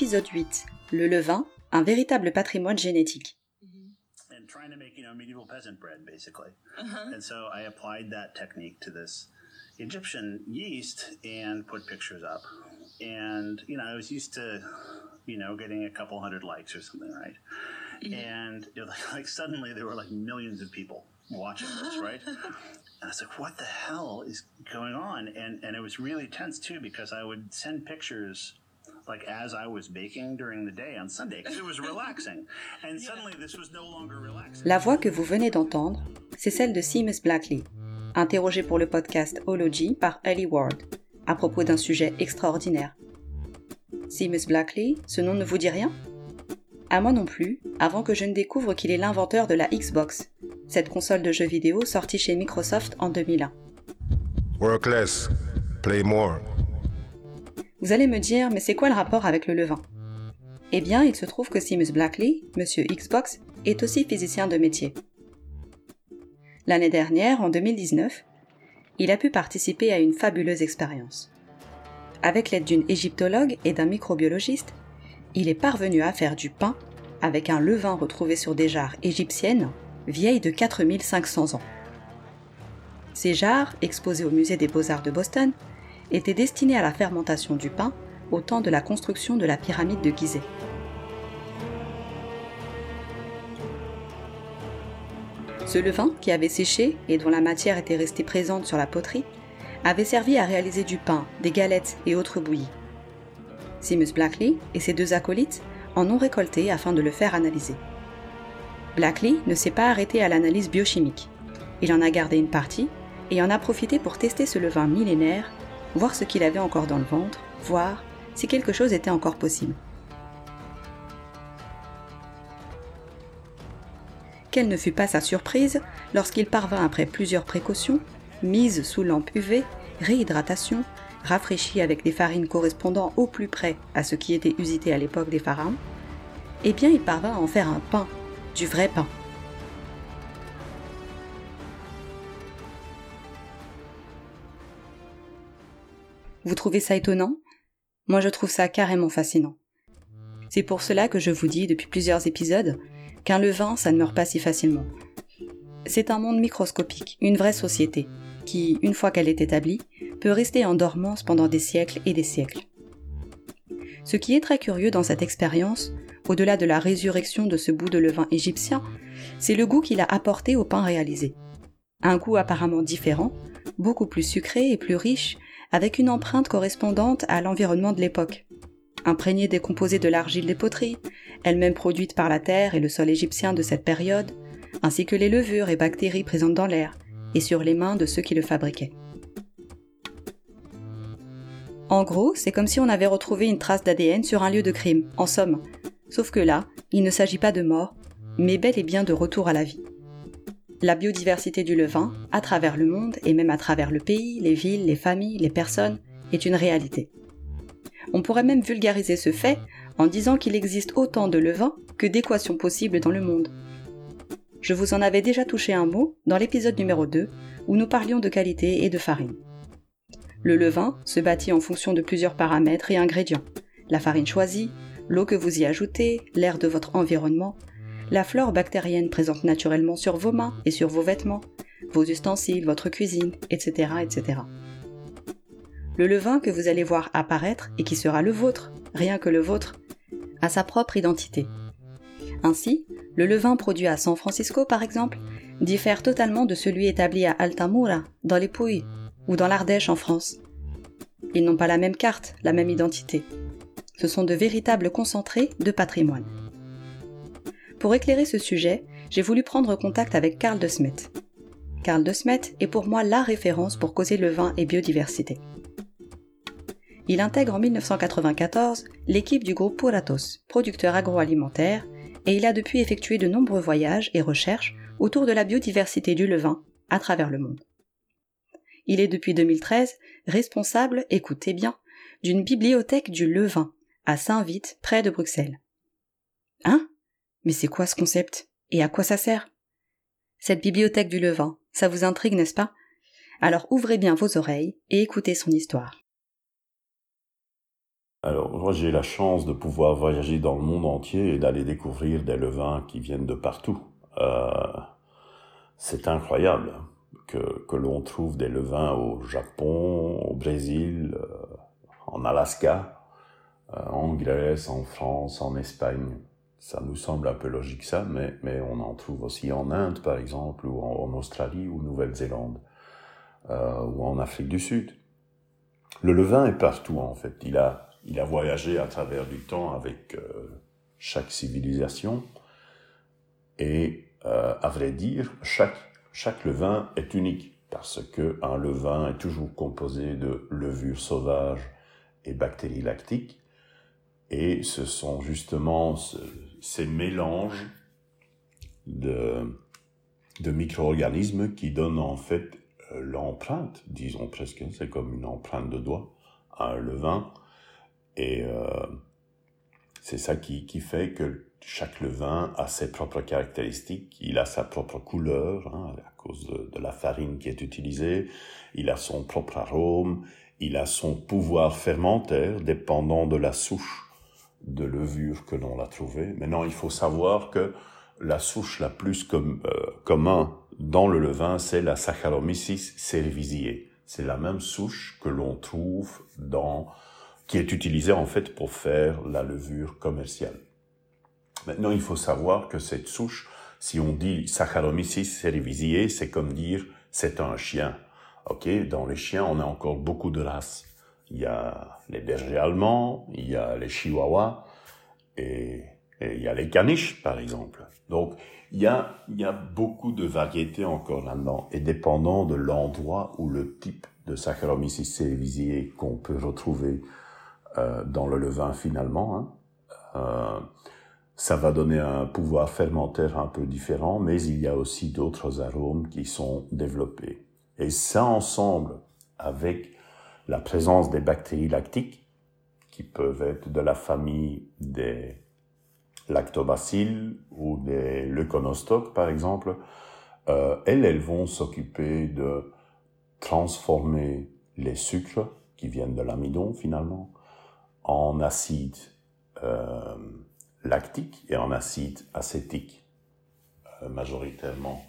Épisode 8. Le levain, un véritable patrimoine génétique. Mm-hmm. and trying to make you know medieval peasant bread basically. Uh-huh. And so i applied that technique to this egyptian yeast and put pictures up. And you know i was used to you know getting a couple hundred likes or something right? Mm-hmm. And it was like, like suddenly there were like millions of people watching this right? And i was like what the hell is going on? And and it was really tense too because i would send pictures like as I was baking during the day on Sunday because it was relaxing. And suddenly this was no longer relaxing. La voix que vous venez d'entendre, c'est celle de Seamus Blackley, interrogé pour le podcast Ology par Ellie Ward, à propos d'un sujet extraordinaire. Seamus Blackley, ce nom ne vous dit rien? À moi non plus, avant que je ne découvre qu'il est l'inventeur de la Xbox, cette console de jeux vidéo sortie chez Microsoft en 2001. Work less, play more. Vous allez me dire, mais c'est quoi le rapport avec le levain? Eh bien, il se trouve que Seamus Blackley, monsieur Xbox, est aussi physicien de métier. L'année dernière, en 2019, il a pu participer à une fabuleuse expérience. Avec l'aide d'une égyptologue et d'un microbiologiste, il est parvenu à faire du pain avec un levain retrouvé sur des jarres égyptiennes vieilles de 4500 ans. Ces jarres, exposées au musée des beaux-arts de Boston, était destiné à la fermentation du pain au temps de la construction de la pyramide de Gizeh. Ce levain, qui avait séché et dont la matière était restée présente sur la poterie, avait servi à réaliser du pain, des galettes et autres bouillies. Seamus Blackley et ses deux acolytes en ont récolté afin de le faire analyser. Blackley ne s'est pas arrêté à l'analyse biochimique. Il en a gardé une partie et en a profité pour tester ce levain millénaire voir ce qu'il avait encore dans le ventre, voir si quelque chose était encore possible. Quelle ne fut pas sa surprise lorsqu'il parvint après plusieurs précautions, mises sous lampe UV, réhydratation, rafraîchi avec des farines correspondant au plus près à ce qui était usité à l'époque des pharaons, eh bien il parvint à en faire un pain, du vrai pain. Vous trouvez ça étonnant? Moi je trouve ça carrément fascinant. C'est pour cela que je vous dis depuis plusieurs épisodes qu'un levain, ça ne meurt pas si facilement. C'est un monde microscopique, une vraie société, qui, une fois qu'elle est établie, peut rester en dormance pendant des siècles et des siècles. Ce qui est très curieux dans cette expérience, au-delà de la résurrection de ce bout de levain égyptien, c'est le goût qu'il a apporté au pain réalisé. Un goût apparemment différent, beaucoup plus sucré et plus riche avec une empreinte correspondante à l'environnement de l'époque. Imprégnée des composés de l'argile des poteries, elle-même produite par la terre et le sol égyptien de cette période, ainsi que les levures et bactéries présentes dans l'air et sur les mains de ceux qui le fabriquaient. En gros, c'est comme si on avait retrouvé une trace d'ADN sur un lieu de crime, en somme. Sauf que là, il ne s'agit pas de mort, mais bel et bien de retour à la vie. La biodiversité du levain, à travers le monde et même à travers le pays, les villes, les familles, les personnes, est une réalité. On pourrait même vulgariser ce fait en disant qu'il existe autant de levains que d'équations possibles dans le monde. Je vous en avais déjà touché un mot dans l'épisode numéro 2 où nous parlions de qualité et de farine. Le levain se bâtit en fonction de plusieurs paramètres et ingrédients. La farine choisie, l'eau que vous y ajoutez, l'air de votre environnement, la flore bactérienne présente naturellement sur vos mains et sur vos vêtements, vos ustensiles, votre cuisine, etc., etc. Le levain que vous allez voir apparaître et qui sera le vôtre, rien que le vôtre, a sa propre identité. Ainsi, le levain produit à San Francisco, par exemple, diffère totalement de celui établi à Altamura, dans les Pouilles, ou dans l'Ardèche en France. Ils n'ont pas la même carte, la même identité. Ce sont de véritables concentrés de patrimoine. Pour éclairer ce sujet, j'ai voulu prendre contact avec Karl de Smet. Karl de Smet est pour moi la référence pour causer le vin et biodiversité. Il intègre en 1994 l'équipe du groupe Puratos, producteur agroalimentaire, et il a depuis effectué de nombreux voyages et recherches autour de la biodiversité du levain à travers le monde. Il est depuis 2013 responsable, écoutez bien, d'une bibliothèque du levain à Saint-Vite, près de Bruxelles. Hein? Mais c'est quoi ce concept? Et à quoi ça sert? Cette bibliothèque du levain, ça vous intrigue, n'est-ce pas? Alors ouvrez bien vos oreilles et écoutez son histoire. Alors, moi, j'ai la chance de pouvoir voyager dans le monde entier et d'aller découvrir des levains qui viennent de partout. Euh, c'est incroyable que, l'on trouve des levains au Japon, au Brésil, euh, en Alaska, euh, en Grèce, en France, en Espagne. Ça nous semble un peu logique ça, mais, mais on en trouve aussi en Inde, par exemple, ou en, Australie, ou Nouvelle-Zélande, euh, ou en Afrique du Sud. Le levain est partout, en fait. Il a il a voyagé à travers du temps avec euh, chaque civilisation. Et euh, à vrai dire, chaque, chaque levain est unique parce que un levain est toujours composé de levures sauvages et bactéries lactiques. Et ce sont justement ces mélanges de, micro-organismes qui donnent en fait euh, l'empreinte, disons presque, c'est comme une empreinte de doigt, à un levain. Et euh, c'est ça qui, fait que chaque levain a ses propres caractéristiques, il a sa propre couleur, hein, à cause de, la farine qui est utilisée, il a son propre arôme, il a son pouvoir fermentaire dépendant de la souche de levure que l'on a trouvée. Maintenant, il faut savoir que la souche la plus euh, commun dans le levain, c'est la Saccharomyces cerevisiae. C'est la même souche que l'on trouve dans qui est utilisé en fait pour faire la levure commerciale. Maintenant, il faut savoir que cette souche, si on dit Saccharomyces cerevisiae, c'est comme dire c'est un chien. Ok, dans les chiens, on a encore beaucoup de races. Il y a les bergers allemands, il y a les chihuahuas et, il y a les caniches, par exemple. Donc, il y a, il y a beaucoup de variétés encore là-dedans. Et dépendant de l'endroit ou le type de Saccharomyces cerevisiae qu'on peut retrouver euh, dans le levain finalement. Hein. Euh, ça va donner un pouvoir fermentaire un peu différent, mais il y a aussi d'autres arômes qui sont développés. Et ça ensemble, avec la présence des bactéries lactiques, qui peuvent être de la famille des lactobacilles ou des leuconostocs par exemple, euh, elles, elles vont s'occuper de transformer les sucres qui viennent de l'amidon finalement en acide euh, lactique et en acide acétique euh, majoritairement.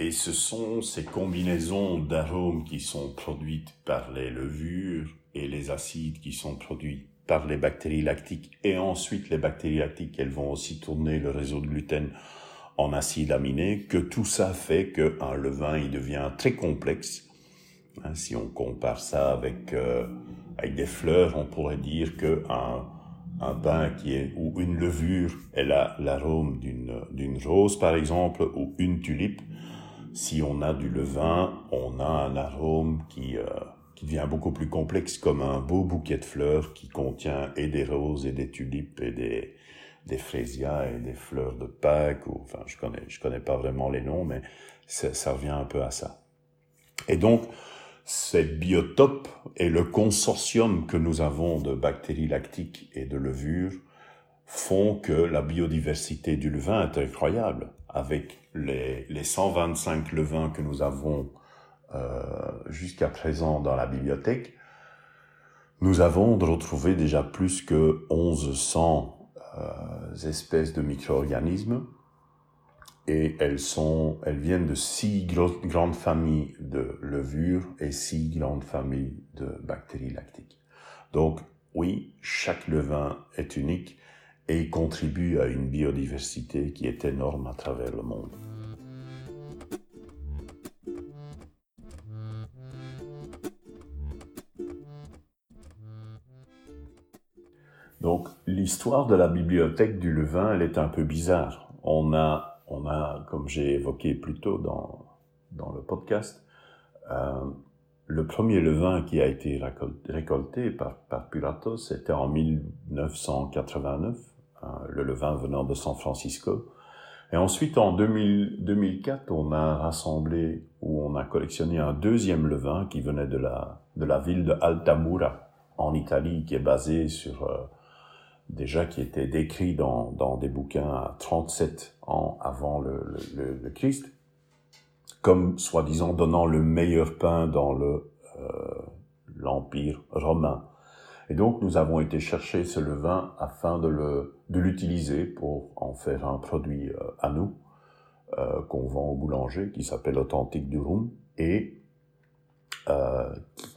Et ce sont ces combinaisons d'arômes qui sont produites par les levures et les acides qui sont produits par les bactéries lactiques et ensuite les bactéries lactiques, elles vont aussi tourner le réseau de gluten en acide aminé, que tout ça fait qu'un levain, il devient très complexe. Hein, si on compare ça avec euh, avec des fleurs, on pourrait dire que un, pain qui est ou une levure, elle a l'arôme d'une rose par exemple ou une tulipe. Si on a du levain, on a un arôme qui euh, qui devient beaucoup plus complexe comme un beau bouquet de fleurs qui contient et des roses et des tulipes et des des et des fleurs de Pâques enfin je connais je connais pas vraiment les noms mais ça, ça revient un peu à ça. Et donc cette biotope et le consortium que nous avons de bactéries lactiques et de levures font que la biodiversité du levain est incroyable. Avec les, les 125 levains que nous avons euh, jusqu'à présent dans la bibliothèque, nous avons retrouvé déjà plus que 1100 euh, espèces de micro-organismes et elles sont, elles viennent de six grandes familles de levures et six grandes familles de bactéries lactiques. Donc, oui, chaque levain est unique et contribue à une biodiversité qui est énorme à travers le monde. Donc, l'histoire de la bibliothèque du levain, elle est un peu bizarre. On a on a, comme j'ai évoqué plus tôt dans, dans le podcast. Euh, le premier levain qui a été récolté par, par c'était en 1989, hein, le levain venant de San Francisco. Et ensuite, en 2000, 2004, on a rassemblé ou on a collectionné un deuxième levain qui venait de la, de la ville de Altamura, en Italie, qui est basé sur, euh, déjà qui était décrit dans, des bouquins à 37 ans avant le, Christ, comme soi-disant donnant le meilleur pain dans euh, l'Empire romain. Et donc nous avons été chercher ce levain afin de l'utiliser pour en faire un produit euh, à nous euh, qu'on vend au boulanger qui s'appelle Authentique du Rum et euh,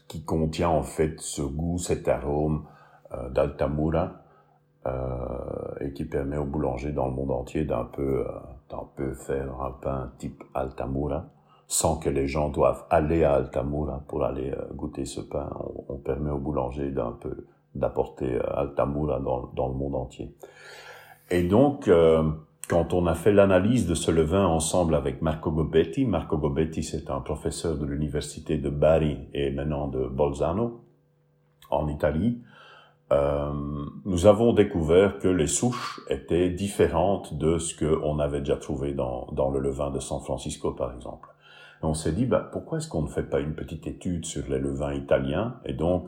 qui, contient en fait ce goût, cet arôme euh, d'Altamura et qui permet au boulanger dans le monde entier d'un peu d'un peu faire un pain type Altamura sans que les gens doivent aller à Altamura pour aller goûter ce pain. On, permet au boulanger d'un peu d'apporter Altamura dans, dans, le monde entier. Et donc, euh, quand on a fait l'analyse de ce levain ensemble avec Marco Gobetti, Marco Gobetti c'est un professeur de l'université de Bari et maintenant de Bolzano en Italie, euh, nous avons découvert que les souches étaient différentes de ce qu'on avait déjà trouvé dans, dans le levain de San Francisco par exemple. On s'est dit, bah, pourquoi est-ce qu'on ne fait pas une petite étude sur les levains italiens? Et donc,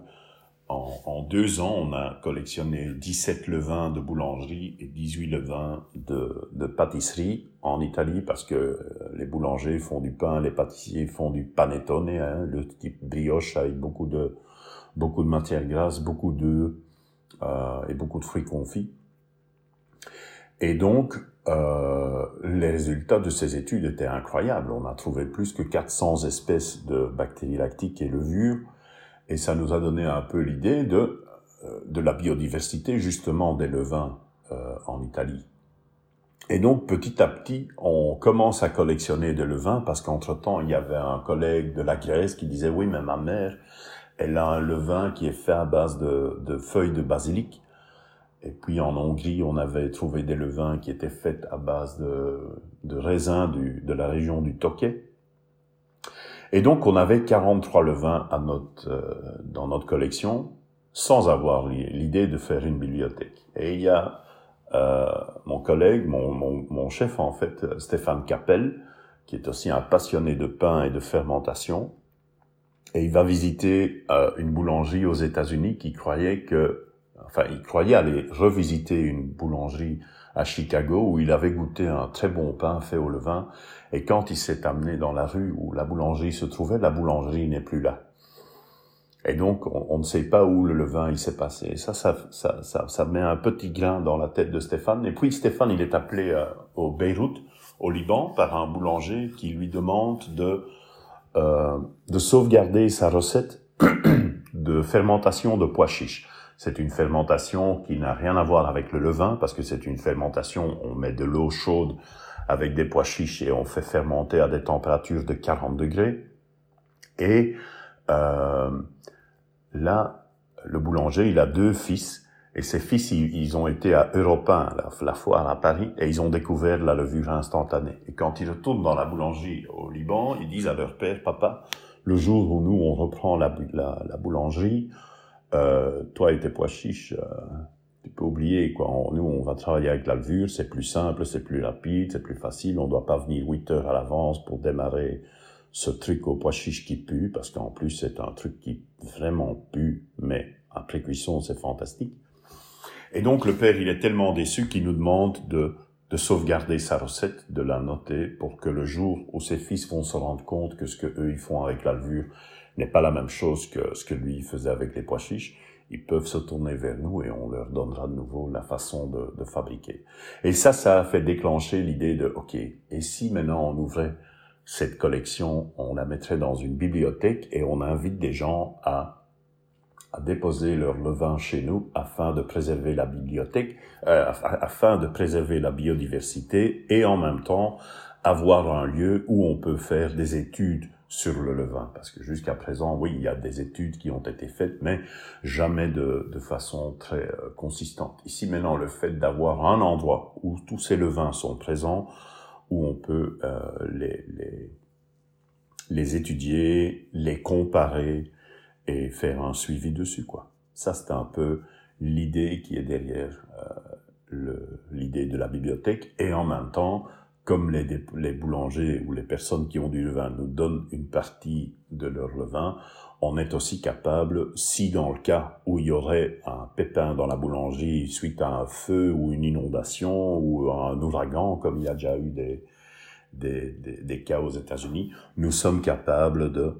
en, deux ans, on a collectionné 17 levains de boulangerie et 18 levains de, de pâtisserie en Italie parce que euh, les boulangers font du pain, les pâtissiers font du panettone, hein, le type brioche avec beaucoup de, beaucoup de matière grasse, beaucoup d'œufs euh, et beaucoup de fruits confits. Et donc, euh, les résultats de ces études étaient incroyables. On a trouvé plus que 400 espèces de bactéries lactiques et levures et ça nous a donné un peu l'idée de, euh, de la biodiversité justement des levains euh, en Italie. Et donc petit à petit, on commence à collectionner des levains parce qu'entre-temps, il y avait un collègue de la Grèce qui disait oui, mais ma mère, elle a un levain qui est fait à base de, de feuilles de basilic. Et puis en Hongrie, on avait trouvé des levains qui étaient faits à base de, raisins de la région du Tokay. Et donc on avait 43 levains euh, dans notre collection sans avoir l'idée de faire une bibliothèque. Et il y a euh, mon collègue, mon, chef en fait, Stéphane Capel, qui est aussi un passionné de pain et de fermentation. Et il va visiter euh, une boulangerie aux États-Unis qui croyait que, il croyait aller revisiter une boulangerie à Chicago où il avait goûté un très bon pain fait au levain. Et quand il s'est amené dans la rue où la boulangerie se trouvait, la boulangerie n'est plus là. Et donc, on, ne sait pas où le levain il s'est passé. Et ça, ça, ça, ça, ça met un petit grain dans la tête de Stéphane. Et puis, Stéphane, il est appelé euh, au Beyrouth, au Liban, par un boulanger qui lui demande de, euh, de sauvegarder sa recette de fermentation de pois chiches. C'est une fermentation qui n'a rien à voir avec le levain parce que c'est une fermentation, on met de l'eau chaude avec des pois chiches et on fait fermenter à des températures de 40 degrés. Et euh, là, le boulanger, il a deux fils et ces fils, ils, ont été à Europin, la, la, foire à Paris, et ils ont découvert la levure instantanée. Et quand ils retournent dans la boulangerie au Liban, ils disent à leur père, papa, le jour où nous, on reprend la boulangerie, euh, toi et tes pois chiches, euh, tu peux oublier quoi. nous, on va travailler avec la levure, c'est plus simple, c'est plus rapide, c'est plus facile. On doit pas venir 8 heures à l'avance pour démarrer ce truc au pois chiches qui pue, parce qu'en plus c'est un truc qui vraiment pue, mais après cuisson c'est fantastique. Et donc le père, il est tellement déçu qu'il nous demande de de sauvegarder sa recette, de la noter pour que le jour où ses fils vont se rendre compte que ce que eux ils font avec la levure, n'est pas la même chose que ce que lui faisait avec les pois chiches, ils peuvent se tourner vers nous et on leur donnera de nouveau la façon de, fabriquer. Et ça, ça a fait déclencher l'idée de, OK, et si maintenant on ouvrait cette collection, on la mettrait dans une bibliothèque et on invite des gens à, à déposer leur levain chez nous afin de préserver la bibliothèque, euh, afin de préserver la biodiversité et en même temps avoir un lieu où on peut faire des études sur le levain. Parce que jusqu'à présent, oui, il y a des études qui ont été faites, mais jamais de, de façon très euh, consistante. Ici maintenant, le fait d'avoir un endroit où tous ces levains sont présents, où on peut euh, les, les, les étudier, les comparer et faire un suivi dessus, quoi. Ça, c'est un peu l'idée qui est derrière euh, l'idée de la bibliothèque. Et en même temps, comme les, boulangers ou les personnes qui ont du levain nous donnent une partie de leur levain, on est aussi capable, si dans le cas où il y aurait un pépin dans la boulangerie suite à un feu ou une inondation ou un ouragan, comme il y a déjà eu des, des, des, cas aux États-Unis, nous sommes capables de euh,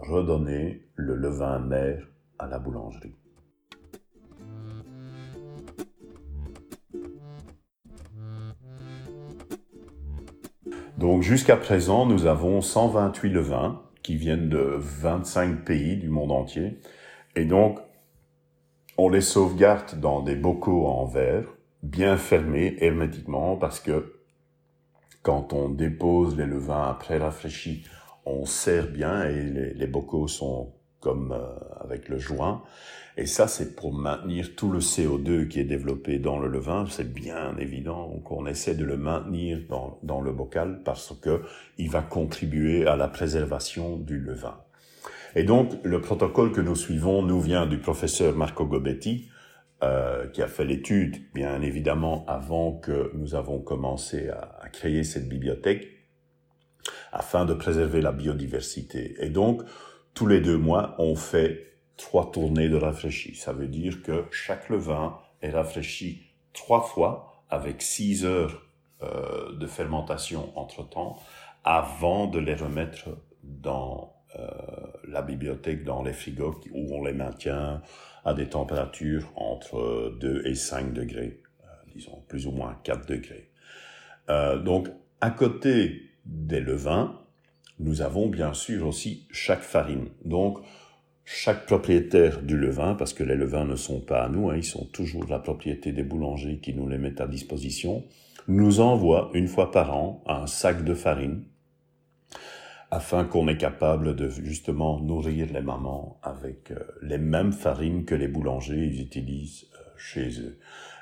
redonner le levain mère à la boulangerie. Donc jusqu'à présent, nous avons 128 levains qui viennent de 25 pays du monde entier. Et donc, on les sauvegarde dans des bocaux en verre, bien fermés hermétiquement, parce que quand on dépose les levains après rafraîchis, on serre bien et les, bocaux sont comme euh, avec le joint. Et ça, c'est pour maintenir tout le CO2 qui est développé dans le levain. C'est bien évident qu'on essaie de le maintenir dans, dans le bocal parce que il va contribuer à la préservation du levain. Et donc, le protocole que nous suivons nous vient du professeur Marco Gobetti, euh, qui a fait l'étude, bien évidemment, avant que nous avons commencé à, à créer cette bibliothèque, afin de préserver la biodiversité. Et donc, tous les deux mois, on fait trois tournées de rafraîchi. Ça veut dire que chaque levain est rafraîchi trois fois avec six heures euh, de fermentation entre-temps avant de les remettre dans euh, la bibliothèque, dans les frigos où on les maintient à des températures entre 2 et 5 degrés, euh, disons plus ou moins 4 degrés. Donc à côté des levains, nous avons bien sûr aussi chaque farine. Donc, chaque propriétaire du levain, parce que les levains ne sont pas à nous, hein, ils sont toujours la propriété des boulangers qui nous les mettent à disposition, nous envoie une fois par an un sac de farine afin qu'on est capable de justement nourrir les mamans avec euh, les mêmes farines que les boulangers utilisent euh, chez eux.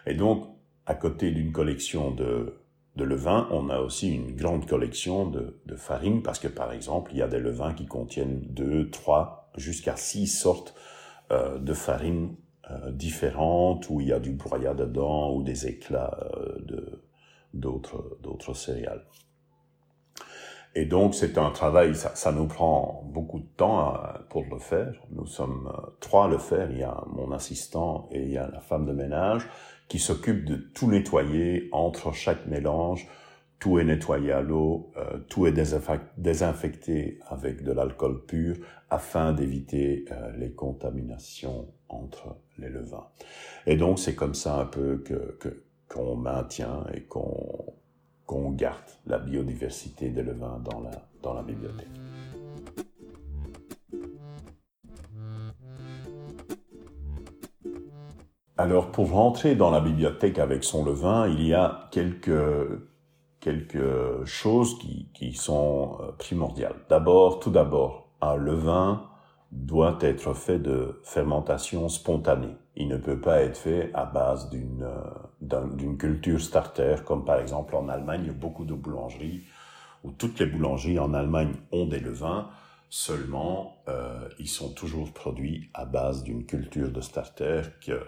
Et donc, à côté d'une collection de de levain, on a aussi une grande collection de, de farine parce que par exemple, il y a des levains qui contiennent deux, trois, jusqu'à six sortes euh, de farine euh, différentes où il y a du broyat dedans ou des éclats euh, de d'autres céréales. Et donc c'est un travail, ça, ça, nous prend beaucoup de temps pour le faire. Nous sommes trois à le faire. Il y a mon assistant et il y a la femme de ménage qui s'occupe de tout nettoyer entre chaque mélange. Tout est nettoyé à l'eau, euh, tout est désinfecté avec de l'alcool pur afin d'éviter euh, les contaminations entre les levains. Et donc c'est comme ça un peu que qu'on maintient et qu'on garde la biodiversité des levains dans la bibliothèque. Alors, pour rentrer dans la bibliothèque avec son levain, il y a quelques, quelques choses qui, qui sont euh, primordiales. D'abord, tout d'abord, un levain doit être fait de fermentation spontanée. Il ne peut pas être fait à base d'une euh, d'une culture starter, comme par exemple en Allemagne, beaucoup de boulangeries, où toutes les boulangeries en Allemagne ont des levains, seulement euh, ils sont toujours produits à base d'une culture de starter que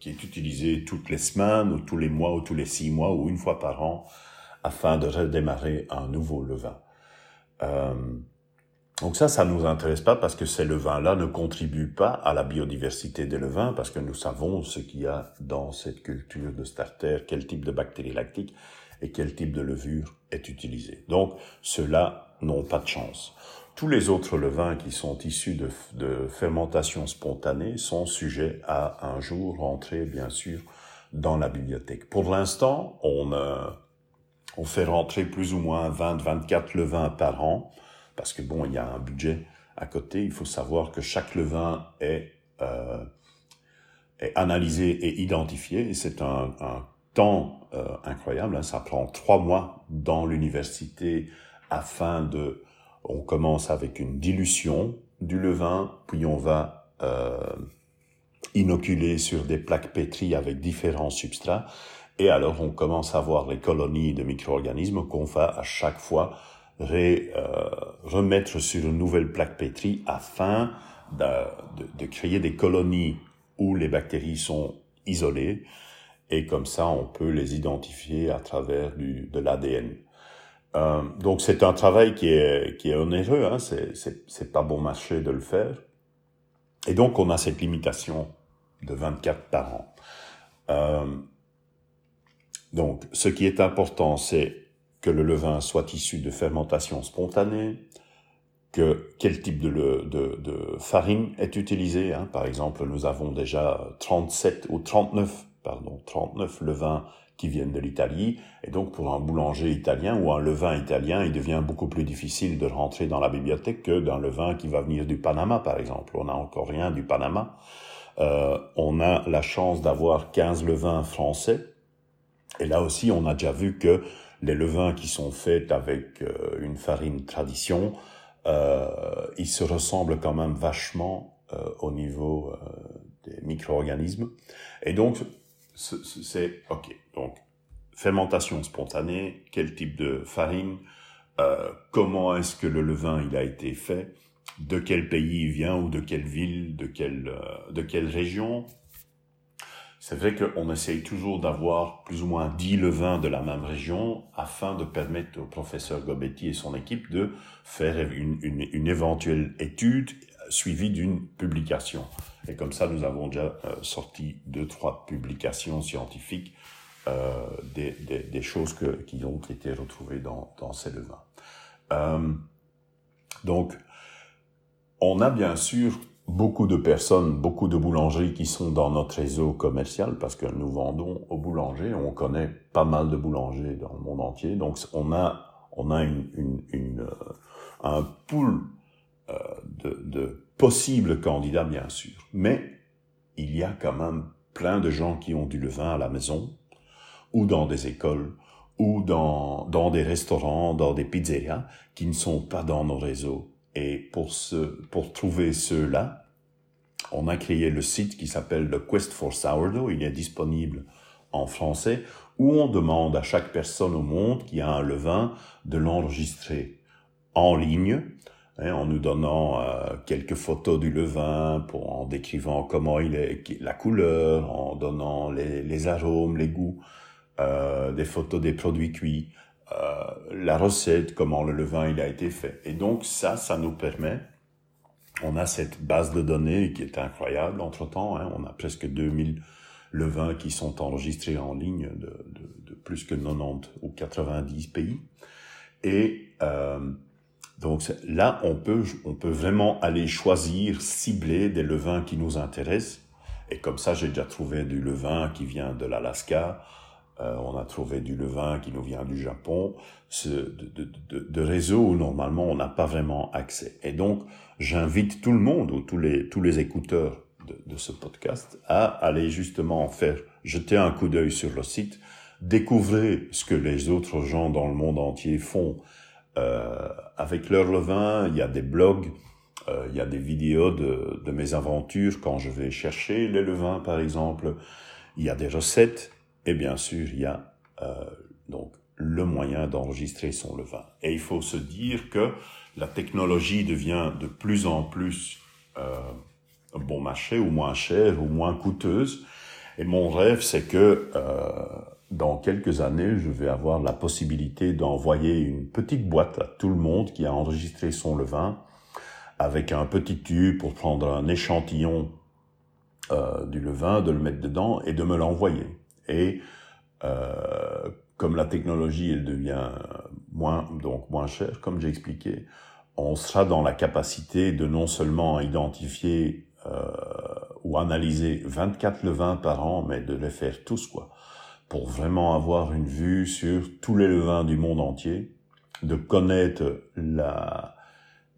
qui est utilisé toutes les semaines ou tous les mois ou tous les six mois ou une fois par an afin de redémarrer un nouveau levain. Euh, donc ça, ça nous intéresse pas parce que ces levains-là ne contribuent pas à la biodiversité des levains parce que nous savons ce qu'il y a dans cette culture de starter, quel type de bactéries lactiques et quel type de levure est utilisé. Donc ceux-là n'ont pas de chance. Tous les autres levains qui sont issus de, fermentation spontanée sont sujets à un jour rentrer, bien sûr, dans la bibliothèque. Pour l'instant, on, euh, fait rentrer plus ou moins 20-24 levains par an, parce que bon, il y a un budget à côté. Il faut savoir que chaque levain est, euh, analysé et identifié, c'est un, temps euh, incroyable. Hein. Ça prend trois mois dans l'université afin de on commence avec une dilution du levain, puis on va euh, inoculer sur des plaques pétries avec différents substrats, et alors on commence à voir les colonies de micro-organismes qu'on va à chaque fois remettre sur une nouvelle plaque pétrie afin de, créer des colonies où les bactéries sont isolées et comme ça on peut les identifier à travers du, de l'ADN. Euh, donc c'est un travail qui est, qui est onéreux, hein, c'est pas bon marché de le faire. Et donc on a cette limitation de 24 par an. Euh, donc ce qui est important, c'est que le levain soit issu de fermentation spontanée, que quel type de, de, farine est utilisé. Hein. Par exemple, nous avons déjà 37 ou 39, pardon, 39 levains qui viennent de l'Italie. Et donc, pour un boulanger italien ou un levain italien, il devient beaucoup plus difficile de rentrer dans la bibliothèque que d'un levain qui va venir du Panama, par exemple. On n'a encore rien du Panama. Euh, on a la chance d'avoir 15 levains français. Et là aussi, on a déjà vu que les levains qui sont faits avec euh, une farine tradition, euh, ils se ressemblent quand même vachement au niveau des micro-organismes. Et donc, c'est OK. Donc, fermentation spontanée, quel type de farine, euh, comment est-ce que le levain il a été fait, de quel pays il vient ou de quelle ville, de quelle, de quelle région, c'est vrai qu'on essaye toujours d'avoir plus ou moins 10 levains de la même région afin de permettre au professeur Gobetti et son équipe de faire une, une, éventuelle étude suivie d'une publication. Et comme ça, nous avons déjà euh, sorti deux, trois publications scientifiques euh, des, choses qui ont été retrouvées dans, ces levains. Euh, donc, on a bien sûr beaucoup de personnes, beaucoup de boulangeries qui sont dans notre réseau commercial parce que nous vendons aux boulangers. On connaît pas mal de boulangers dans le monde entier. Donc, on a, un pool de possibles candidats, bien sûr. Mais il y a quand même plein de gens qui ont du levain à la maison ou dans des écoles ou dans, des restaurants, dans des pizzerias qui ne sont pas dans nos réseaux et pour, trouver ceux-là, on a créé le site qui s'appelle le Quest for Sourdough. Il est disponible en français où on demande à chaque personne au monde qui a un levain de l'enregistrer en ligne, hein, en nous donnant euh, quelques photos du levain, pour, en décrivant comment il est, la couleur, en donnant les, les arômes, les goûts, euh, des photos des produits cuits, euh, la recette, comment le levain il a été fait. Et donc ça, ça nous permet, on a cette base de données qui est incroyable entre-temps, hein, on a presque 2000 levains qui sont enregistrés en ligne de, de, de plus que 90 ou 90 pays. Et euh, donc là, on peut, on peut vraiment aller choisir, cibler des levains qui nous intéressent. Et comme ça, j'ai déjà trouvé du levain qui vient de l'Alaska, euh, on a trouvé du levain qui nous vient du Japon, de réseaux où normalement on n'a pas vraiment accès. Et donc, j'invite tout le monde ou tous les, tous les écouteurs de, de ce podcast à aller justement faire, jeter un coup d'œil sur le site, découvrir ce que les autres gens dans le monde entier font euh, avec leur levain. Il y a des blogs, euh, il y a des vidéos de, mes aventures quand je vais chercher les levains, par exemple. Il y a des recettes et bien sûr, il y a euh, donc le moyen d'enregistrer son levain. Et il faut se dire que la technologie devient de plus en plus bon marché ou moins chère ou moins coûteuse. Et mon rêve, c'est que dans quelques années, je vais avoir la possibilité d'envoyer une petite boîte à tout le monde qui a enregistré son levain avec un petit tube pour prendre un échantillon euh, du levain, de le mettre dedans et de me l'envoyer. Et euh, comme la technologie devient moins donc moins chère, comme j'ai expliqué, on sera dans la capacité de non seulement identifier euh, ou analyser 24 levains par an, mais de les faire tous quoi, pour vraiment avoir une vue sur tous les levains du monde entier, de connaître la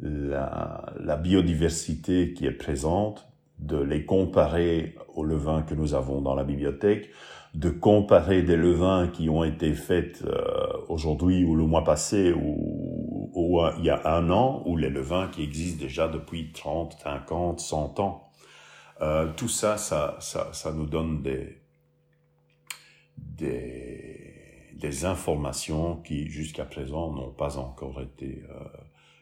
la, la biodiversité qui est présente, de les comparer aux levains que nous avons dans la bibliothèque, de comparer des levains qui ont été faits euh, aujourd'hui ou le mois passé ou, il y a un an, ou les levains qui existent déjà depuis 30, 50, 100 ans. Euh, tout ça, ça, ça, ça nous donne des, des, informations qui jusqu'à présent n'ont pas encore été euh,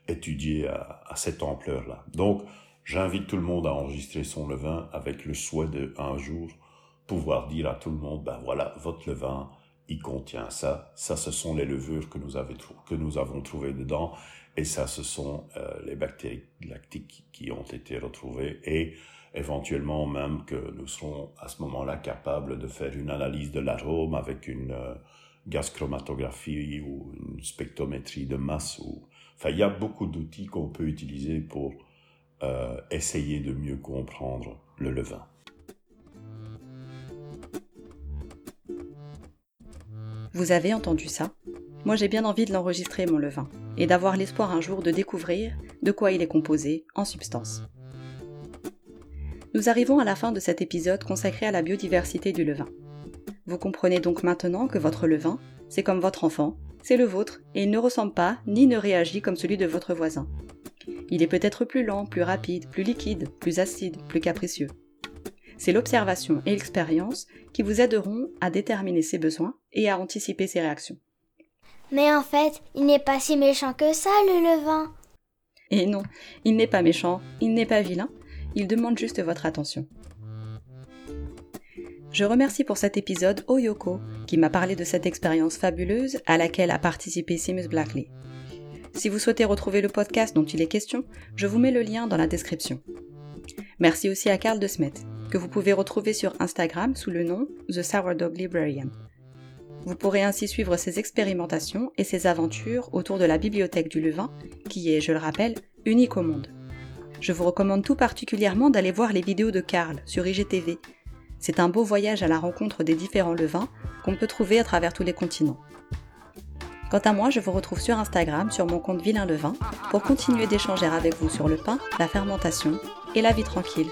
étudiées à, cette ampleur-là. Donc, j'invite tout le monde à enregistrer son levain avec le souhait de un jour pouvoir dire à tout le monde, ben voilà, votre levain, il contient ça, ça ce sont les levures que nous, que nous avons trouvées dedans, et ça ce sont euh, les bactéries lactiques qui ont été retrouvées, et éventuellement même que nous serons à ce moment-là capables de faire une analyse de l'arôme avec une euh, gaz chromatographie ou une spectrométrie de masse. Enfin, il y a beaucoup d'outils qu'on peut utiliser pour euh, essayer de mieux comprendre le levain. Vous avez entendu ça? Moi j'ai bien envie de l'enregistrer mon levain, et d'avoir l'espoir un jour de découvrir de quoi il est composé en substance. Nous arrivons à la fin de cet épisode consacré à la biodiversité du levain. Vous comprenez donc maintenant que votre levain, c'est comme votre enfant, c'est le vôtre, et il ne ressemble pas ni ne réagit comme celui de votre voisin. Il est peut-être plus lent, plus rapide, plus liquide, plus acide, plus capricieux. C'est l'observation et l'expérience qui vous aideront à déterminer ses besoins et à anticiper ses réactions. Mais en fait, il n'est pas si méchant que ça, le levain. Et non, il n'est pas méchant, il n'est pas vilain, il demande juste votre attention. Je remercie pour cet épisode Oyoko, qui m'a parlé de cette expérience fabuleuse à laquelle a participé Simus Blackley. Si vous souhaitez retrouver le podcast dont il est question, je vous mets le lien dans la description. Merci aussi à Carl de Smet, que vous pouvez retrouver sur Instagram sous le nom The Sourdough Librarian. Vous pourrez ainsi suivre ses expérimentations et ses aventures autour de la bibliothèque du levain, qui est, je le rappelle, unique au monde. Je vous recommande tout particulièrement d'aller voir les vidéos de Karl sur IGTV. C'est un beau voyage à la rencontre des différents levains qu'on peut trouver à travers tous les continents. Quant à moi, je vous retrouve sur Instagram sur mon compte Vilain Levain pour continuer d'échanger avec vous sur le pain, la fermentation et la vie tranquille.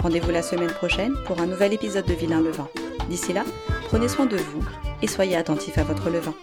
Rendez-vous la semaine prochaine pour un nouvel épisode de Vilain Levain. D'ici là, prenez soin de vous et soyez attentifs à votre levain.